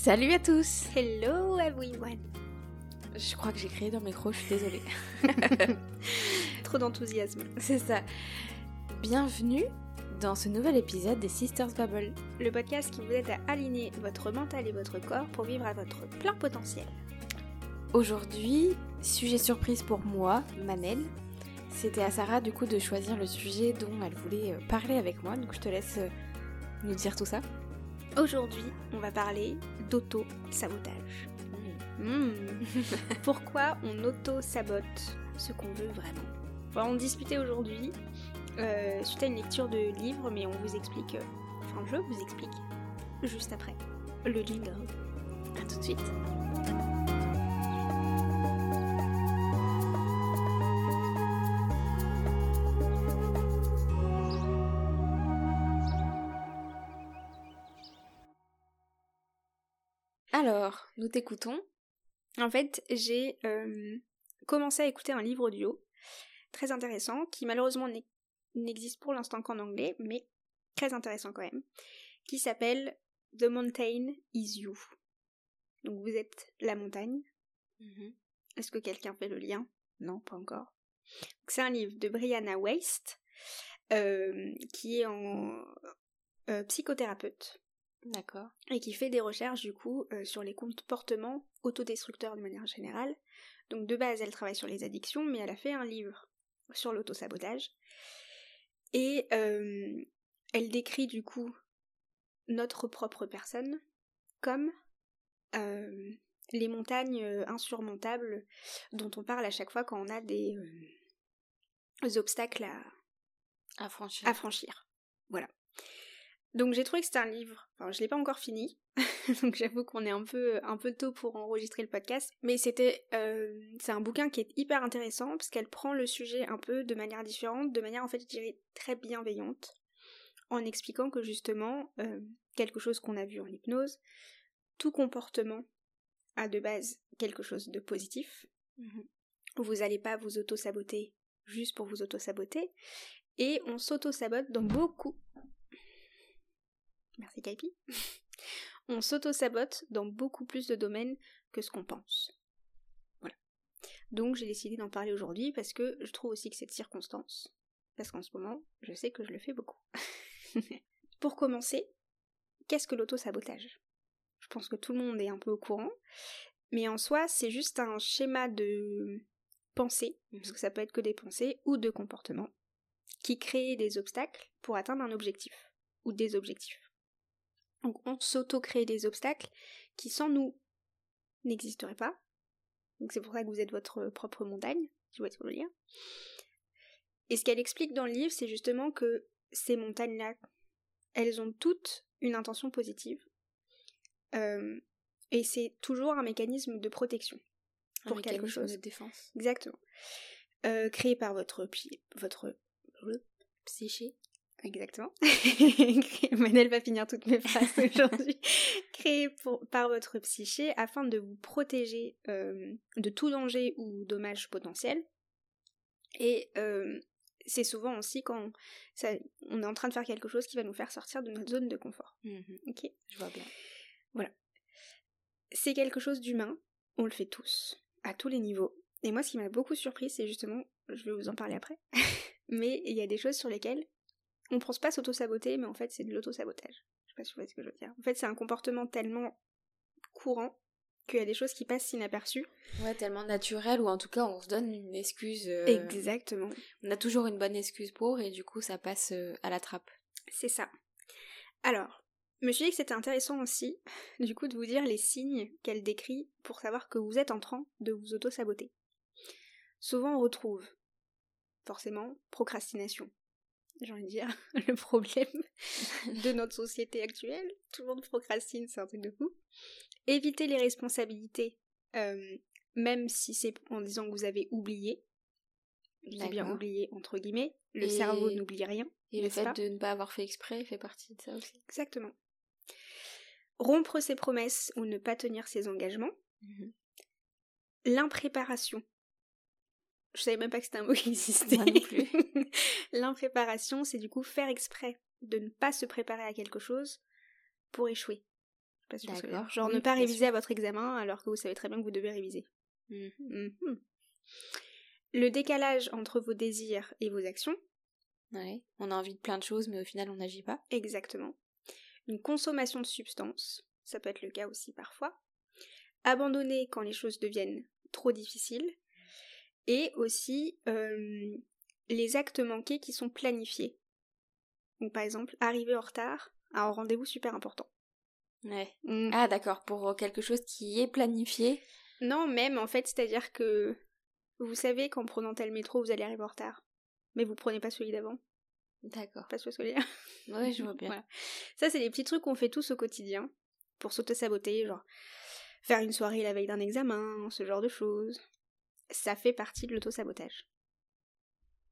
Salut à tous Hello everyone Je crois que j'ai créé dans le micro, je suis désolée. Trop d'enthousiasme. C'est ça. Bienvenue dans ce nouvel épisode des Sisters Bubble. Le podcast qui vous aide à aligner votre mental et votre corps pour vivre à votre plein potentiel. Aujourd'hui, sujet surprise pour moi, Manel. C'était à Sarah du coup de choisir le sujet dont elle voulait euh, parler avec moi, donc je te laisse euh, nous dire tout ça. Aujourd'hui, on va parler d'auto-sabotage. Hmm. Pourquoi on auto-sabote ce qu'on veut vraiment? On va en discuter aujourd'hui euh, suite à une lecture de livre, mais on vous explique, euh, enfin je vous explique juste après le jingle. A tout de suite. Nous t'écoutons. En fait, j'ai euh, commencé à écouter un livre audio très intéressant qui malheureusement n'existe pour l'instant qu'en anglais, mais très intéressant quand même, qui s'appelle The Mountain is You. Donc vous êtes la montagne. Est-ce que quelqu'un fait le lien? Non, pas encore. C'est un livre de Brianna Waste, euh, qui est en euh, psychothérapeute D'accord. et qui fait des recherches du coup euh, sur les comportements autodestructeurs de manière générale. Donc de base, elle travaille sur les addictions, mais elle a fait un livre sur l'autosabotage. Et euh, elle décrit du coup notre propre personne comme euh, les montagnes insurmontables dont on parle à chaque fois quand on a des, des obstacles à, À franchir. à franchir. Voilà. Donc j'ai trouvé que c'était un livre, enfin je l'ai pas encore fini, donc j'avoue qu'on est un peu, un peu tôt pour enregistrer le podcast, mais c'était, euh, c'est un bouquin qui est hyper intéressant parce qu'elle prend le sujet un peu de manière différente, de manière en fait je dirais très bienveillante, en expliquant que justement, euh, quelque chose qu'on a vu en hypnose, tout comportement a de base quelque chose de positif, Mhm. vous n'allez pas vous auto-saboter juste pour vous auto-saboter, et on s'auto-sabote dans beaucoup. Merci Kaipi. on s'auto-sabote dans beaucoup plus de domaines que ce qu'on pense. Voilà. Donc j'ai décidé d'en parler aujourd'hui parce que je trouve aussi que cette circonstance, parce qu'en ce moment, je sais que je le fais beaucoup. Pour commencer, qu'est-ce que l'auto-sabotage? Je pense que tout le monde est un peu au courant, mais en soi, c'est juste un schéma de pensée, parce que ça peut être que des pensées ou de comportements, qui créent des obstacles pour atteindre un objectif, ou des objectifs. Donc on s'auto-crée des obstacles qui sans nous n'existeraient pas. Donc c'est pour ça que vous êtes votre propre montagne, si vous voyez ce que je veux dire. Et ce qu'elle explique dans le livre, c'est justement que ces montagnes-là, elles ont toutes une intention positive. Euh, et c'est toujours un mécanisme de protection Un pour quelque chose. de défense. Exactement. Euh, créé par votre Psyché. Exactement. Manel va finir toutes mes phrases aujourd'hui. créé pour- par votre psyché afin de vous protéger euh, de tout danger ou dommage potentiel. Et euh, c'est souvent aussi quand ça- on est en train de faire quelque chose qui va nous faire sortir de notre zone de confort. Ok? Je vois bien. c'est quelque chose d'humain, on le fait tous, à tous les niveaux. Et moi, ce qui m'a beaucoup surpris, c'est justement, je vais vous en parler après, mais il y a des choses sur lesquelles on pense pas s'auto-saboter, mais en fait, c'est de l'auto-sabotage. Je sais pas si vous voyez ce que je veux dire. En fait, c'est un comportement tellement courant qu'il y a des choses qui passent inaperçues. Ouais, tellement naturel, ou en tout cas, on se donne une excuse. euh, Exactement. On a toujours une bonne excuse pour, et du coup, ça passe euh, à la trappe. C'est ça. Alors, je me suis dit que c'était intéressant aussi, du coup, de vous dire les signes qu'elle décrit pour savoir que vous êtes en train de vous auto-saboter. Souvent, on retrouve, forcément, procrastination. J'ai envie de dire, le problème de notre société actuelle. Tout le monde procrastine, c'est un truc de fou. Éviter les responsabilités, euh, même si c'est en disant que vous avez oublié. Dis bien oublié, entre guillemets. Le Et- cerveau n'oublie rien. Et le fait pas de ne pas avoir fait exprès fait partie de ça aussi. Exactement. Rompre ses promesses ou ne pas tenir ses engagements. L'impréparation. Je savais même pas que c'était un mot qui existait. Plus. L'impréparation, c'est du coup faire exprès de ne pas se préparer à quelque chose pour échouer. Pas sûr que- D'accord. Genre Oui, ne pas réviser à votre examen alors que vous savez très bien que vous devez réviser. Mhm. Mhm. Le décalage entre vos désirs et vos actions, Ouais. On a envie de plein de choses, mais au final, on n'agit pas. exactement. Une consommation de substances, ça peut être le cas aussi parfois. Abandonner quand les choses deviennent trop difficiles. Et aussi euh, les actes manqués qui sont planifiés. Donc par exemple, arriver en retard à un rendez-vous super important. Ouais. Mm. Ah, d'accord. Pour quelque chose qui est planifié. Non, même en fait, c'est-à-dire que vous savez qu'en prenant tel métro, vous allez arriver en retard. Mais vous prenez pas celui d'avant. D'accord. Pas ce que je veux dire. Ouais, je vois bien. Voilà. Ça, c'est des petits trucs qu'on fait tous au quotidien pour s'auto-saboter, genre faire une soirée la veille d'un examen, ce genre de choses. Ça fait partie de l'auto-sabotage.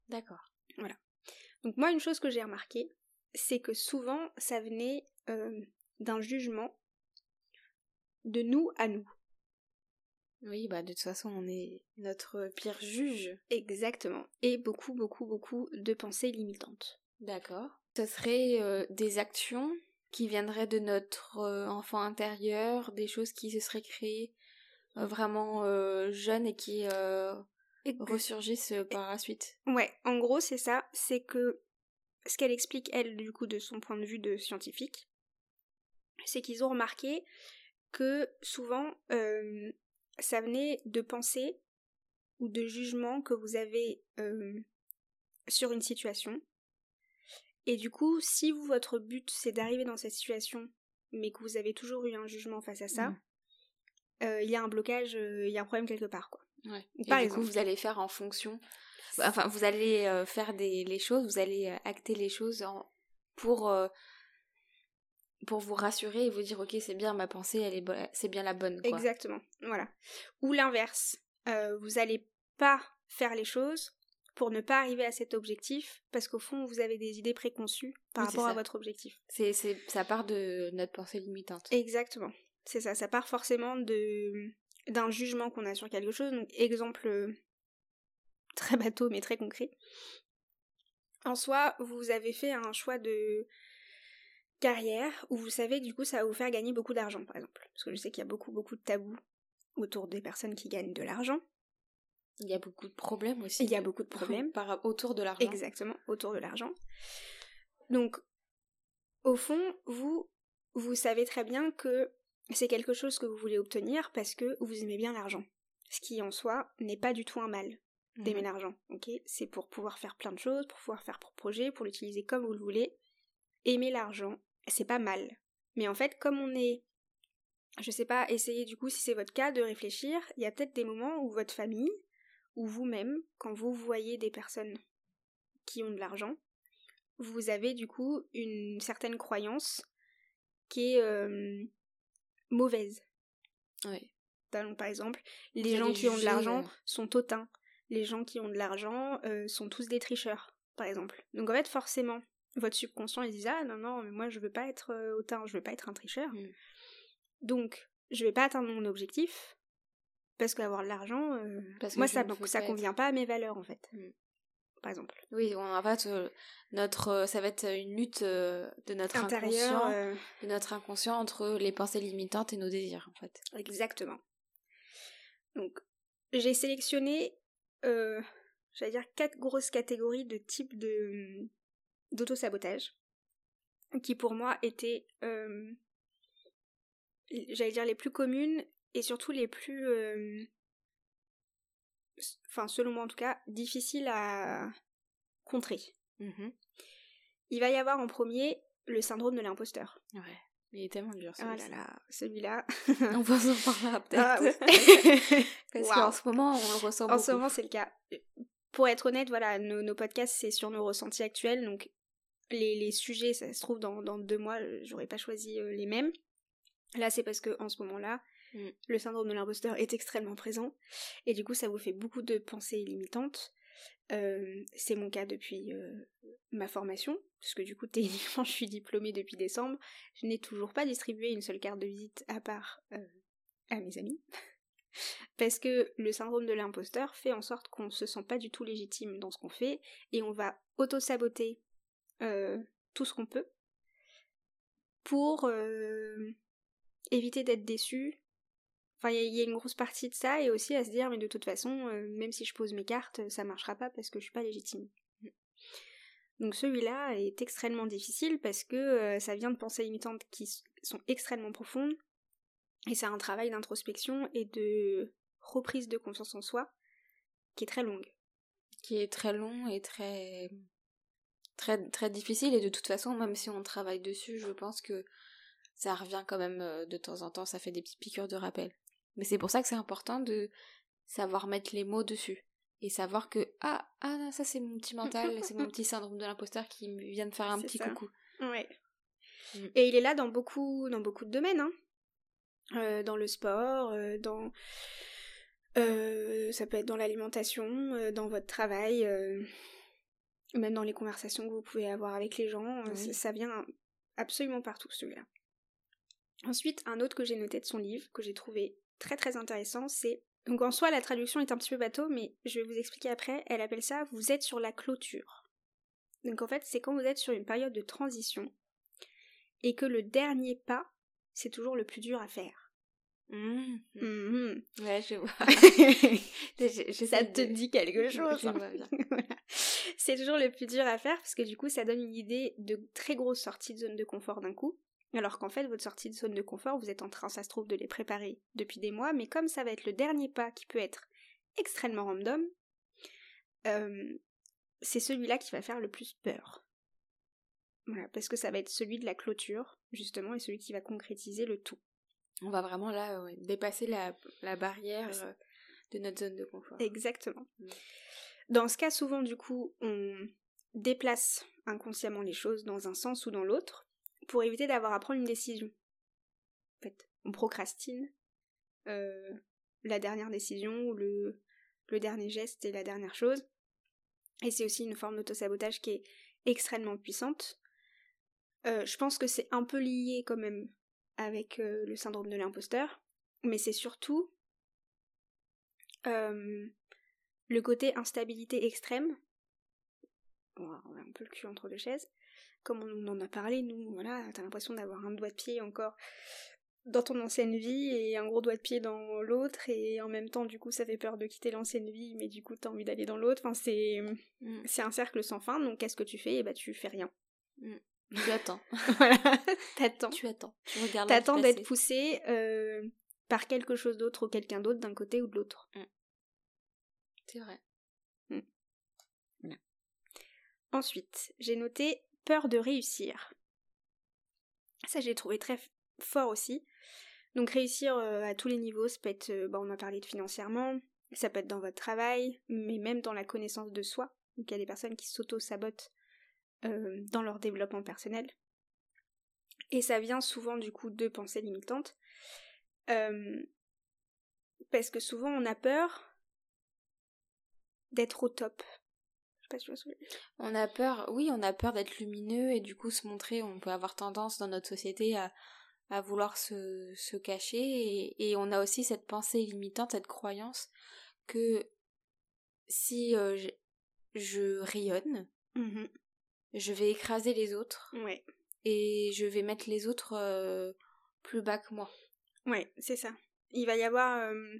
D'accord. Donc moi, une chose que j'ai remarqué, c'est que souvent, ça venait euh, d'un jugement de nous à nous. Oui, bah de toute façon, on est notre pire juge. Exactement. Et beaucoup, beaucoup, beaucoup de pensées limitantes. D'accord. Ce serait euh, des actions qui viendraient de notre euh, enfant intérieur, des choses qui se seraient créées vraiment euh, jeunes et qui euh, ressurgissent euh, par la suite. Ouais, en gros, c'est ça. C'est que ce qu'elle explique, elle, du coup, de son point de vue de scientifique, c'est qu'ils ont remarqué que souvent, euh, ça venait de pensées ou de jugements que vous avez euh, sur une situation. Et du coup, si vous, votre but, c'est d'arriver dans cette situation, mais que vous avez toujours eu un jugement face à ça, Mhm. Euh, il y a un blocage, euh, il y a un problème quelque part, quoi. Ouais. Par et du coup, vous allez faire en fonction. Enfin, vous allez euh, faire des, les choses, vous allez acter les choses en- pour, pour vous rassurer et vous dire, ok, c'est bien ma pensée, elle est c'est bien la bonne. Quoi. Exactement, voilà. Ou l'inverse, euh, vous allez pas faire les choses pour ne pas arriver à cet objectif, parce qu'au fond, vous avez des idées préconçues par Oui, rapport à votre objectif. C'est, c'est, ça part de notre pensée limitante. Exactement, c'est ça, ça part forcément de d'un jugement qu'on a sur quelque chose. Donc, exemple euh, très bateau, mais très concret. En soi, vous avez fait un choix de carrière où vous savez que du coup ça va vous faire gagner beaucoup d'argent, par exemple. Parce que je sais qu'il y a beaucoup, beaucoup de tabous autour des personnes qui gagnent de l'argent. Il y a beaucoup de problèmes aussi. Il y a beaucoup de problèmes. par, autour de l'argent. Exactement, autour de l'argent. Donc, au fond, vous, vous savez très bien que c'est quelque chose que vous voulez obtenir parce que vous aimez bien l'argent. Ce qui, en soi, n'est pas du tout un mal d'aimer Mhm. l'argent, ok? C'est pour pouvoir faire plein de choses, pour pouvoir faire pour projet, pour l'utiliser comme vous le voulez. Aimer l'argent, c'est pas mal. Mais en fait, comme on est... Je sais pas, essayez du coup, si c'est votre cas, de réfléchir. Il y a peut-être des moments où votre famille, ou vous-même, quand vous voyez des personnes qui ont de l'argent, vous avez du coup une certaine croyance qui est euh, mauvaise. Donc, par exemple, les gens qui ont de l'argent euh. sont hautains. Les gens qui ont de l'argent euh, sont tous des tricheurs, par exemple. Donc en fait, forcément, votre subconscient, il dit Ah non, non, mais moi je veux pas être euh, hautain, je veux pas être un tricheur. Mm. Donc, je vais pas atteindre mon objectif, parce qu'avoir de l'argent, euh, moi ça, ça convient pas à mes valeurs en fait. Mm. Par exemple. Oui, en fait, euh, notre, euh, ça va être une lutte euh, de notre Intérieur. inconscient, euh, de notre inconscient entre les pensées limitantes et nos désirs, en fait. Exactement. Donc, j'ai sélectionné, euh, j'allais dire, quatre grosses catégories de types de d'auto-sabotage, qui pour moi étaient, euh, j'allais dire, les plus communes et surtout les plus, enfin, selon moi en tout cas, difficiles à contrer. Mhm. Il va y avoir en premier le syndrome de l'imposteur. Ouais. Il est tellement dur, Ah là celui-ci. là, celui-là. On va en parler peut-être. Ah. Parce qu'en ce moment, on le ressent En beaucoup. ce moment, c'est le cas. Pour être honnête, voilà, nos, nos podcasts, c'est sur nos ressentis actuels. Donc, les, les sujets, ça se trouve, dans, dans deux mois, j'aurais pas choisi euh, les mêmes. Là, c'est parce que en ce moment-là, Mm. le syndrome de l'imposteur est extrêmement présent. Et du coup, ça vous fait beaucoup de pensées limitantes. Euh, c'est mon cas depuis euh, ma formation, puisque du coup, techniquement, je suis diplômée depuis décembre. Je n'ai toujours pas distribué une seule carte de visite à part euh, à mes amis. Parce que le syndrome de l'imposteur fait en sorte qu'on se sent pas du tout légitime dans ce qu'on fait et on va auto-saboter tout ce qu'on peut pour éviter d'être déçu. Enfin, il y, a une grosse partie de ça, et aussi à se dire, mais de toute façon, euh, même si je pose mes cartes, ça marchera pas parce que je suis pas légitime. Donc celui-là est extrêmement difficile parce que euh, ça vient de pensées limitantes qui sont extrêmement profondes, et c'est un travail d'introspection et de reprise de confiance en soi qui est très longue. Qui est très long et très très très difficile et de toute façon même si on travaille dessus je pense que ça revient quand même euh, de temps en temps ça fait des petites piqûres de rappel mais c'est pour ça que c'est important de savoir mettre les mots dessus et savoir que ah ah ça c'est mon petit mental c'est mon petit syndrome de l'imposteur qui vient de faire un petit coucou ouais mm. et il est là dans beaucoup dans beaucoup de domaines hein. Euh, dans le sport euh, dans ça peut être dans l'alimentation dans votre travail même dans les conversations que vous pouvez avoir avec les gens, euh, ça, vient absolument partout celui-là. Ensuite, un autre que j'ai noté de son livre, que j'ai trouvé très très intéressant, c'est... Donc en soi, la traduction est un petit peu bateau, mais je vais vous expliquer après. Elle appelle ça « vous êtes sur la clôture ». Donc en fait, c'est quand vous êtes sur une période de transition, et que le dernier pas, c'est toujours le plus dur à faire. Mmh. Mmh. Ouais, je vois. ça te dit quelque chose. Hein. C'est toujours le plus dur à faire parce que du coup, ça donne une idée de très grosse sortie de zone de confort d'un coup. Alors qu'en fait, votre sortie de zone de confort, vous êtes en train, ça se trouve, de les préparer depuis des mois, mais comme ça va être le dernier pas qui peut être extrêmement random, euh, c'est celui-là qui va faire le plus peur. Voilà, parce que ça va être celui de la clôture, justement, et celui qui va concrétiser le tout. On va vraiment là dépasser la, barrière euh, de notre zone de confort. Exactement. Mm. Dans ce cas, souvent, du coup, on déplace inconsciemment les choses dans un sens ou dans l'autre pour éviter d'avoir à prendre une décision. En fait, on procrastine euh, la dernière décision ou le, dernier geste et la dernière chose. Et c'est aussi une forme d'autosabotage qui est extrêmement puissante. Euh, je pense que c'est un peu lié quand même avec euh, le syndrome de l'imposteur, mais c'est surtout le côté instabilité extrême. on a un peu le cul entre deux chaises. Comme on en a parlé, nous, voilà, t'as l'impression d'avoir un doigt de pied encore dans ton ancienne vie et un gros doigt de pied dans l'autre et en même temps du coup ça fait peur de quitter l'ancienne vie mais du coup t'as envie d'aller dans l'autre enfin c'est mm. c'est un cercle sans fin donc qu'est-ce que tu fais? Et eh bah ben, tu fais rien mm. Tu attends. voilà, t'attends. Tu attends. Tu regardes. T'attends d'être poussé euh, par quelque chose d'autre ou quelqu'un d'autre d'un côté ou de l'autre. Mm. C'est vrai. Mm. Ensuite, j'ai noté peur de réussir. Ça, j'ai trouvé très fort aussi. Donc réussir euh, à tous les niveaux, ça peut être, euh, bah, on a parlé de financièrement, ça peut être dans votre travail, mais même dans la connaissance de soi. Donc il y a des personnes qui s'auto-sabotent euh, dans leur développement personnel. Et ça vient souvent du coup de pensées limitantes. Parce que souvent on a peur d'être au top. Pas si On a peur, oui, on a peur d'être lumineux et du coup se montrer. On peut avoir tendance dans notre société à, à vouloir se, se cacher et, et, on a aussi cette pensée limitante, cette croyance que si euh, je, je, rayonne, mmh je vais écraser les autres. Ouais. Et je vais mettre les autres euh, plus bas que moi. Ouais, c'est ça. Il va y avoir. Euh,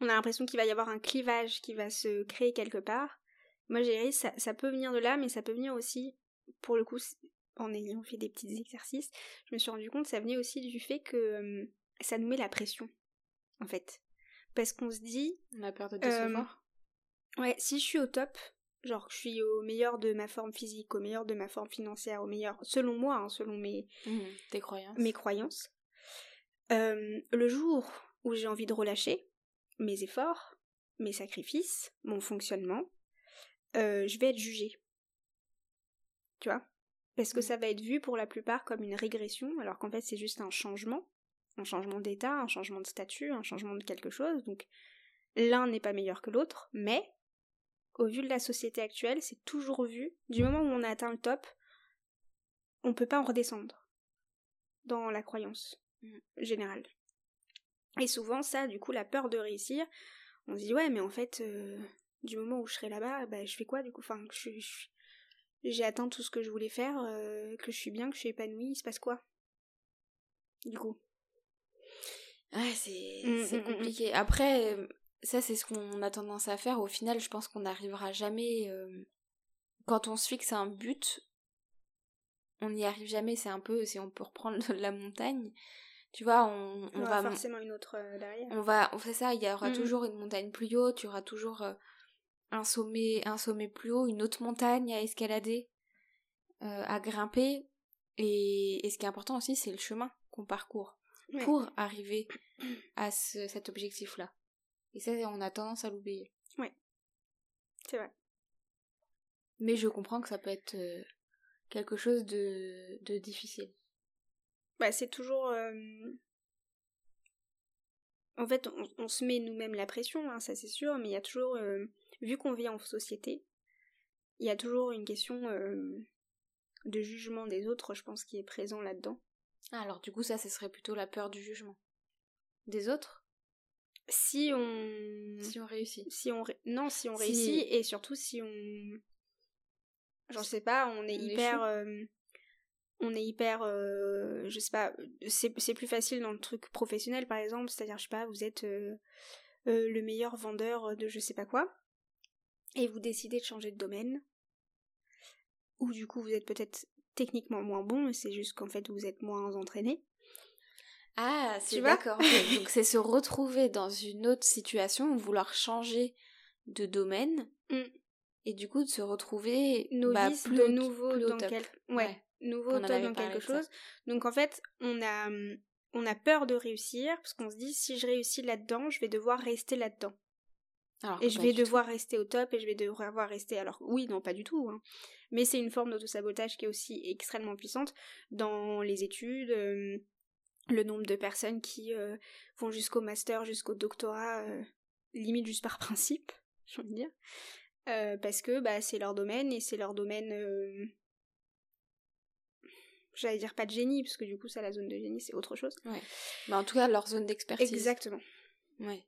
on a l'impression qu'il va y avoir un clivage qui va se créer quelque part. Moi, j'ai ça, ça peut venir de là, mais ça peut venir aussi, pour le coup, en ayant fait des petits exercices, je me suis rendu compte que ça venait aussi du fait que euh, ça nous met la pression, en fait. Parce qu'on se dit. On a peur de décevoir. ouais, si je suis au top, Genre, je suis au meilleur de ma forme physique, au meilleur de ma forme financière, au meilleur, selon moi, hein, selon mes, mmh, croyances. Mes croyances. Euh, le jour où j'ai envie de relâcher mes efforts, mes sacrifices, mon fonctionnement, euh, je vais être jugée. Tu vois? Parce que mmh. ça va être vu pour la plupart comme une régression, alors qu'en fait c'est juste un changement, un changement d'état, un changement de statut, un changement de quelque chose. Donc l'un n'est pas meilleur que l'autre, mais au vu de la société actuelle, c'est toujours vu, du moment où on a atteint le top, on peut pas en redescendre dans la croyance mm. générale. Et souvent, ça, du coup, la peur de réussir, on se dit, ouais, mais en fait, euh, du moment où je serai là-bas, bah, je fais quoi, du coup? Enfin, j'ai atteint tout ce que je voulais faire, euh, que je suis bien, que je suis épanouie, il se passe quoi? Du coup Ouais, c'est Mm, c'est mm, mm, mm. compliqué. Après, ça, c'est ce qu'on a tendance à faire. Au final, je pense qu'on n'arrivera jamais. euh, Quand on se fixe un but, on n'y arrive jamais. C'est un peu, si on peut reprendre la montagne, tu vois, on, Il y on aura va. forcément une autre euh, derrière. On va, on fait ça, il y aura toujours une montagne plus haute, il y aura toujours un sommet, un sommet plus haut, une autre montagne à escalader, euh, à grimper. Et, et ce qui est important aussi, c'est le chemin qu'on parcourt Ouais. pour arriver à ce- cet objectif-là. Et ça, on a tendance à l'oublier. C'est vrai. Mais je comprends que ça peut être euh, quelque chose de, de difficile. Bah, c'est toujours. euh, En fait, on, on se met nous-mêmes la pression, hein, ça c'est sûr, mais il y a toujours. euh, Vu qu'on vit en société, il y a toujours une question euh, de jugement des autres, je pense, qui est présent là-dedans. Ah, alors du coup, ça, ce serait plutôt la peur du jugement. Des autres? Si on. Si on réussit. si on ré- non si on Si- réussit et surtout si on j'en sais pas on est On hyper euh, on est hyper euh, je sais pas c'est c'est plus facile dans le truc professionnel par exemple c'est-à-dire je sais pas vous êtes le meilleur vendeur de je sais pas quoi et vous décidez de changer de domaine. Ou du coup vous êtes peut-être techniquement moins bon mais c'est juste qu'en fait vous êtes moins entraîné. Ah, c'est d'accord. Donc c'est se retrouver dans une autre situation, vouloir changer de domaine, Mm. et du coup de se retrouver bah, plus de au- nouveau plus dans quel ouais, nouveau dans quelque chose. Donc en fait on a on a peur de réussir parce qu'on se dit si je réussis là-dedans je vais devoir rester là-dedans Alors et je vais devoir rester au top et je vais devoir rester alors oui non pas du tout hein. mais c'est une forme d'autosabotage qui est aussi extrêmement puissante dans les études euh, le nombre de personnes qui euh, vont jusqu'au master jusqu'au doctorat euh, limite juste par principe j'ai envie de dire parce que bah, c'est leur domaine et c'est leur domaine j'allais dire pas de génie parce que du coup ça la zone de génie c'est autre chose. Ouais. Mais en tout cas, leur zone d'expertise. exactement Ouais.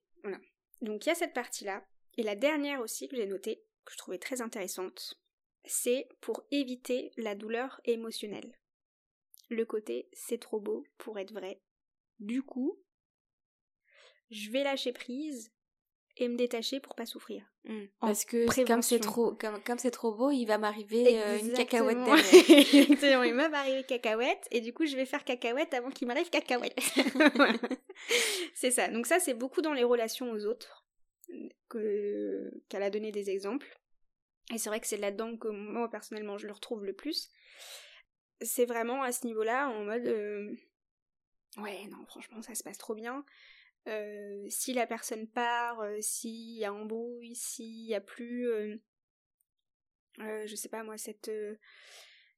Donc il y a cette partie-là. Et la dernière aussi que j'ai notée, que je trouvais très intéressante, c'est pour éviter la douleur émotionnelle. Le côté c'est trop beau pour être vrai. Du coup, je vais lâcher prise et me détacher pour pas souffrir. Mm. En Parce que comme c'est trop, comme, comme c'est trop beau, il va m'arriver euh, une cacahuète. Exactement, il m'a arrivé cacahuète et du coup je vais faire cacahuète avant qu'il m'arrive cacahuète. Voilà. C'est ça. Donc ça c'est beaucoup dans les relations aux autres que qu'elle a donné des exemples. Et c'est vrai que c'est là-dedans que moi personnellement je le retrouve le plus. C'est vraiment à ce niveau-là en mode euh, ouais non franchement ça se passe trop bien. Euh, si la personne part, euh, s'il y a embrouille, s'il y a plus euh, je sais pas moi, cette,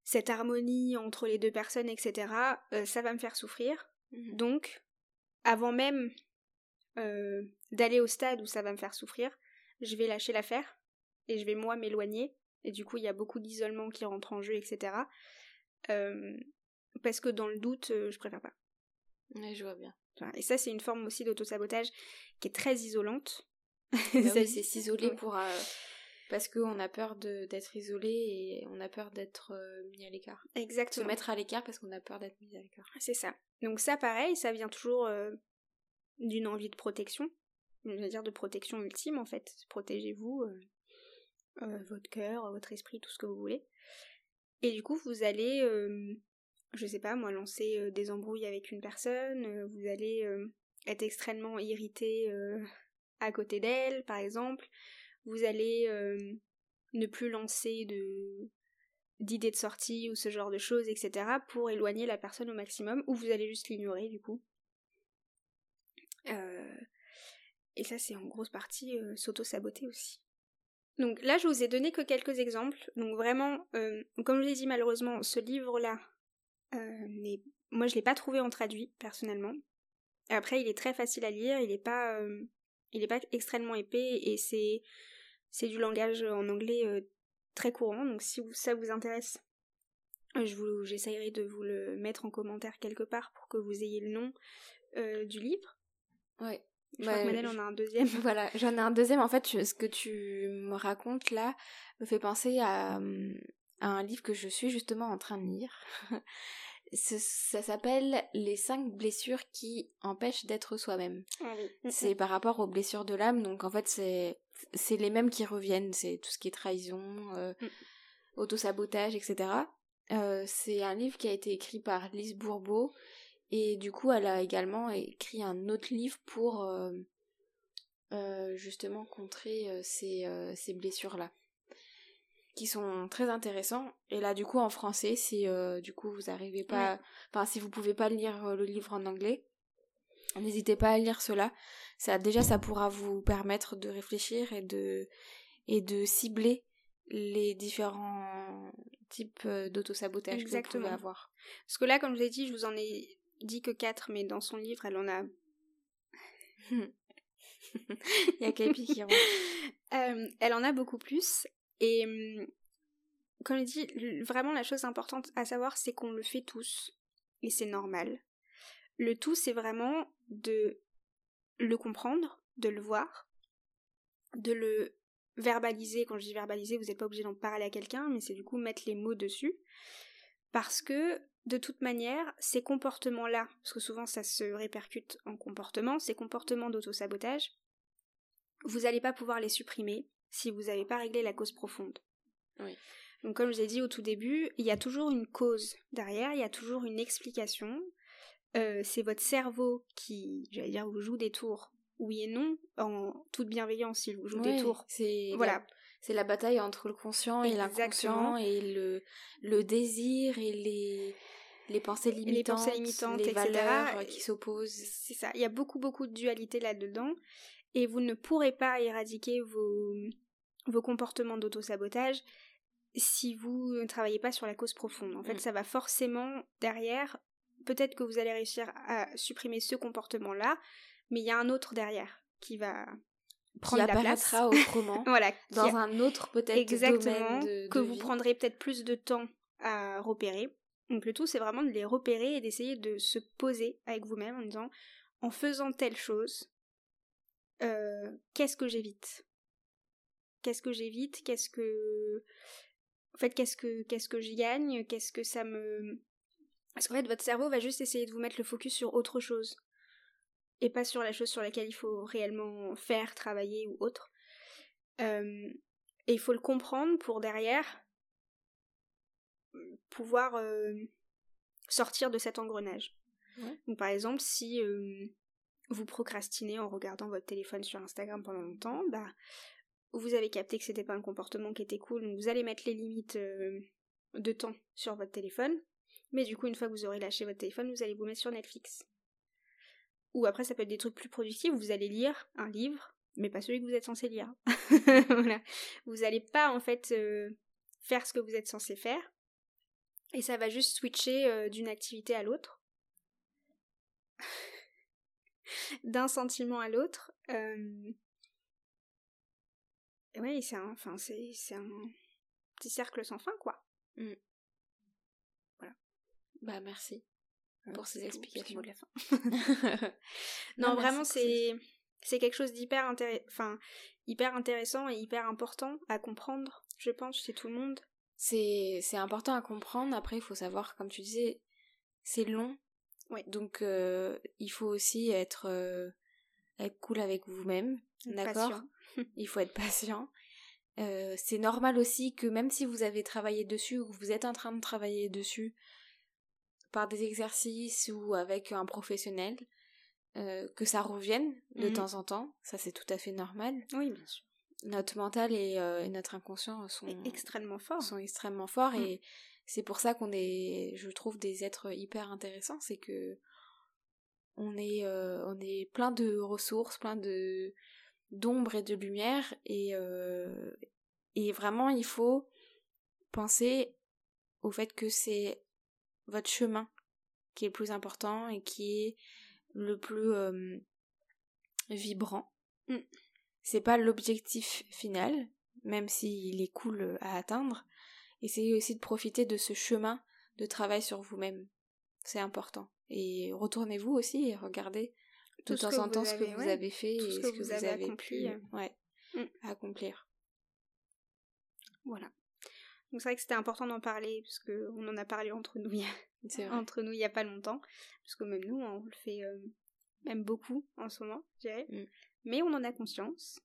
cette harmonie entre les deux personnes, etc., ça va me faire souffrir. Mhm. Donc, avant même euh, d'aller au stade où ça va me faire souffrir, je vais lâcher l'affaire et je vais moi m'éloigner. Et du coup, il y a beaucoup d'isolement qui rentre en jeu, etc. Euh, parce que dans le doute, euh, je préfère pas. Ouais, je vois bien. Et ça, c'est une forme aussi d'autosabotage qui est très isolante. Bah Ça- oui, c'est s'isoler Ouais. pour euh, parce qu'on a peur d'être isolé et on a peur d'être euh, mis à l'écart. Se Exactement. mettre à l'écart parce qu'on a peur d'être mis à l'écart. C'est ça. Donc ça, pareil, ça vient toujours euh, d'une envie de protection. Je veux dire de protection ultime, en fait. Protégez-vous, euh, euh, votre cœur, votre esprit, tout ce que vous voulez. Et du coup, vous allez, je sais pas, moi, lancer des embrouilles avec une personne, vous allez être extrêmement irrité à côté d'elle, par exemple. Vous allez euh, ne plus lancer d'idées de sortie ou ce genre de choses, etc., pour éloigner la personne au maximum, ou vous allez juste l'ignorer du coup. Euh, Et ça, c'est en grosse partie euh, s'auto-saboter aussi. Donc là, je vous ai donné que quelques exemples. Donc vraiment, comme je l'ai dit, malheureusement, ce livre-là, n'est- moi, je l'ai pas trouvé en traduit, personnellement. Après, il est très facile à lire, il est pas, il est pas extrêmement épais, et c'est, c'est du langage en anglais euh, très courant. Donc si vous- ça vous intéresse, euh, je vous, j'essayerai de vous le mettre en commentaire quelque part pour que vous ayez le nom euh, du livre. Ouais. Je crois Bah, que Manel en a un deuxième. Voilà, j'en ai un deuxième. En fait, je- ce que tu me racontes là me fait penser à, hum, à un livre que je suis justement en train de lire. ça s'appelle les cinq blessures qui empêchent d'être soi-même. Ah oui. C'est par rapport aux blessures de l'âme, donc en fait c'est c'est les mêmes qui reviennent, c'est tout ce qui est trahison, euh, Mm. autosabotage, etc. Euh, c'est un livre qui a été écrit par Lise Bourbeau et du coup elle a également écrit un autre livre pour euh, euh, justement contrer ces, ces blessures-là qui sont très intéressants et là du coup en français si euh, du coup vous arrivez pas enfin si vous pouvez pas lire euh, le livre en anglais n'hésitez pas à lire cela ça déjà ça pourra vous permettre de réfléchir et de et de cibler les différents types euh, d'autosabotage que vous Exactement. pouvez avoir Parce que là, comme je l'ai dit, je vous en ai dit que 4, mais dans son livre, elle en a. il y a Capi qui rentre. Euh, elle en a beaucoup plus. Et hum, comme je dis, vraiment la chose importante à savoir, c'est qu'on le fait tous. Et c'est normal. Le tout, c'est vraiment de le comprendre, de le voir, de le verbaliser. Quand je dis verbaliser, vous n'êtes pas obligé d'en parler à quelqu'un, mais c'est du coup mettre les mots dessus. Parce que, de toute manière, ces comportements-là, parce que souvent ça se répercute en comportement, ces comportements d'autosabotage, vous n'allez pas pouvoir les supprimer si vous n'avez pas réglé la cause profonde. Oui. Donc comme je vous ai dit au tout début, il y a toujours une cause derrière, il y a toujours une explication. Euh, c'est votre cerveau qui, j'allais dire, vous joue des tours. Oui et non, en toute bienveillance, il vous joue des tours. c'est Voilà. la- c'est la bataille entre le conscient et l'inconscient et le le désir et les les pensées limitantes, les pensées limitantes, les etc. valeurs qui s'opposent. C'est ça. Il y a beaucoup, beaucoup de dualité là-dedans. Et vous ne pourrez pas éradiquer vos, vos comportements d'autosabotage si vous ne travaillez pas sur la cause profonde. En fait, Mm. ça va forcément derrière. Peut-être que vous allez réussir à supprimer ce comportement-là, mais il y a un autre derrière qui va Qui prendre la place. autrement Voilà. dans a- un autre peut-être Exactement. domaine de, que de vous vie. prendrez peut-être plus de temps à repérer. Donc le tout, c'est vraiment de les repérer et d'essayer de se poser avec vous-même en disant, en faisant telle chose, euh, qu'est-ce que j'évite? Qu'est-ce que j'évite? Qu'est-ce que... En fait, qu'est-ce que qu'est-ce que j'y gagne? Qu'est-ce que ça me... Parce qu'en fait, votre cerveau va juste essayer de vous mettre le focus sur autre chose. Et pas sur la chose sur laquelle il faut réellement faire, travailler ou autre. Euh, et il faut le comprendre pour derrière pouvoir euh, sortir de cet engrenage. Ouais. Donc, par exemple, si euh, vous procrastinez en regardant votre téléphone sur Instagram pendant longtemps, bah, vous avez capté que c'était pas un comportement qui était cool, donc vous allez mettre les limites euh, de temps sur votre téléphone. Mais du coup, une fois que vous aurez lâché votre téléphone, vous allez vous mettre sur Netflix. Ou après, ça peut être des trucs plus productifs, vous allez lire un livre, mais pas celui que vous êtes censé lire. Vous n'allez pas, en fait, euh, faire ce que vous êtes censé faire. Et ça va juste switcher euh, d'une activité à l'autre. D'un sentiment à l'autre. Euh... Ouais, c'est un, enfin, c'est, c'est un petit cercle sans fin, quoi. Bah merci pour ces explications. de la fin. non, vraiment, c'est c'est quelque chose d'hyper intéressant, enfin, hyper intéressant et hyper important à comprendre, je pense, chez tout le monde. C'est c'est important à comprendre. Après, il faut savoir, comme tu disais, c'est long. Donc, euh, il faut aussi être, euh, être cool avec vous-même. D'accord. Il faut être patient. Euh, c'est normal aussi que même si vous avez travaillé dessus ou que vous êtes en train de travailler dessus par des exercices ou avec un professionnel, que ça revienne de Mhm. temps en temps. Ça, c'est tout à fait normal. Oui, bien sûr. Notre mental et, et notre inconscient sont, Et extrêmement fort. sont extrêmement forts Mm. et c'est pour ça qu'on est, je trouve, des êtres hyper intéressants. C'est que on est, euh, on est plein de ressources, plein de d'ombre et de lumière et euh, et vraiment il faut penser au fait que c'est votre chemin qui est le plus important et qui est le plus euh, vibrant. Mm. C'est pas l'objectif final, même s'il est cool à atteindre. Essayez aussi de profiter de ce chemin de travail sur vous-même. C'est important. Et retournez-vous aussi et regardez de temps en temps ce que vous ouais, avez fait et ce que vous avez avez accompli. pu ouais, Mm. accomplir. Voilà. Donc c'est vrai que c'était important d'en parler, parce qu'on en a parlé entre nous il y a entre nous il n'y a pas longtemps. Parce que même nous, on le fait euh, même beaucoup en ce moment, je dirais. Mm. Mais on en a conscience.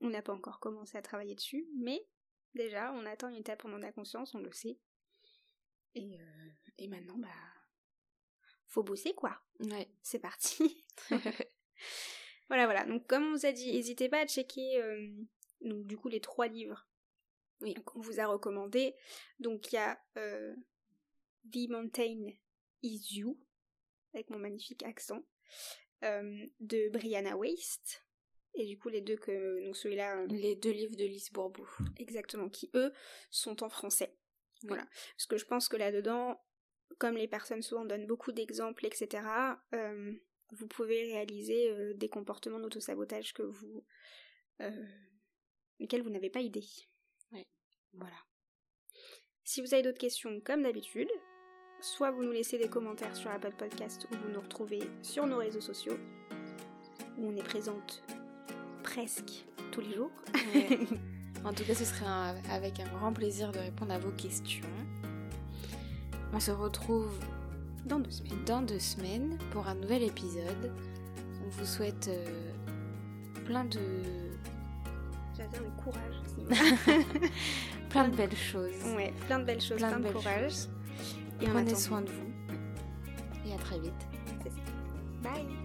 On n'a pas encore commencé à travailler dessus, mais déjà, on attend une étape, on en a conscience, on le sait. Et, euh, et maintenant, bah, faut bosser quoi. Ouais. C'est parti. voilà, voilà. Donc, comme on vous a dit, n'hésitez pas à checker, euh, donc, du coup, les trois livres oui. qu'on vous a recommandés. Donc, il y a euh, The Mountain Is You, avec mon magnifique accent, de Brianna Waste. Et du coup, les deux que. Donc celui-là. Euh, les deux livres de Lise Bourbou. Exactement, qui eux sont en français. Voilà. Parce que je pense que là-dedans, comme les personnes souvent donnent beaucoup d'exemples, etc., euh, vous pouvez réaliser euh, des comportements d'autosabotage que vous. lesquels vous n'avez pas idée. Oui. Voilà. Si vous avez d'autres questions, comme d'habitude, soit vous nous laissez des commentaires sur Apple Podcast ou vous nous retrouvez sur nos réseaux sociaux où on est présente presque tous les jours. En tout cas, ce serait avec un grand plaisir de répondre à vos questions. On se retrouve dans deux semaines, dans deux semaines pour un nouvel épisode. On vous souhaite euh, plein de. J'allais dire courage. plein de belles choses. Ouais, plein de belles choses, plein, de, courage. Et Prenez soin de vous. Et à très vite. Bye.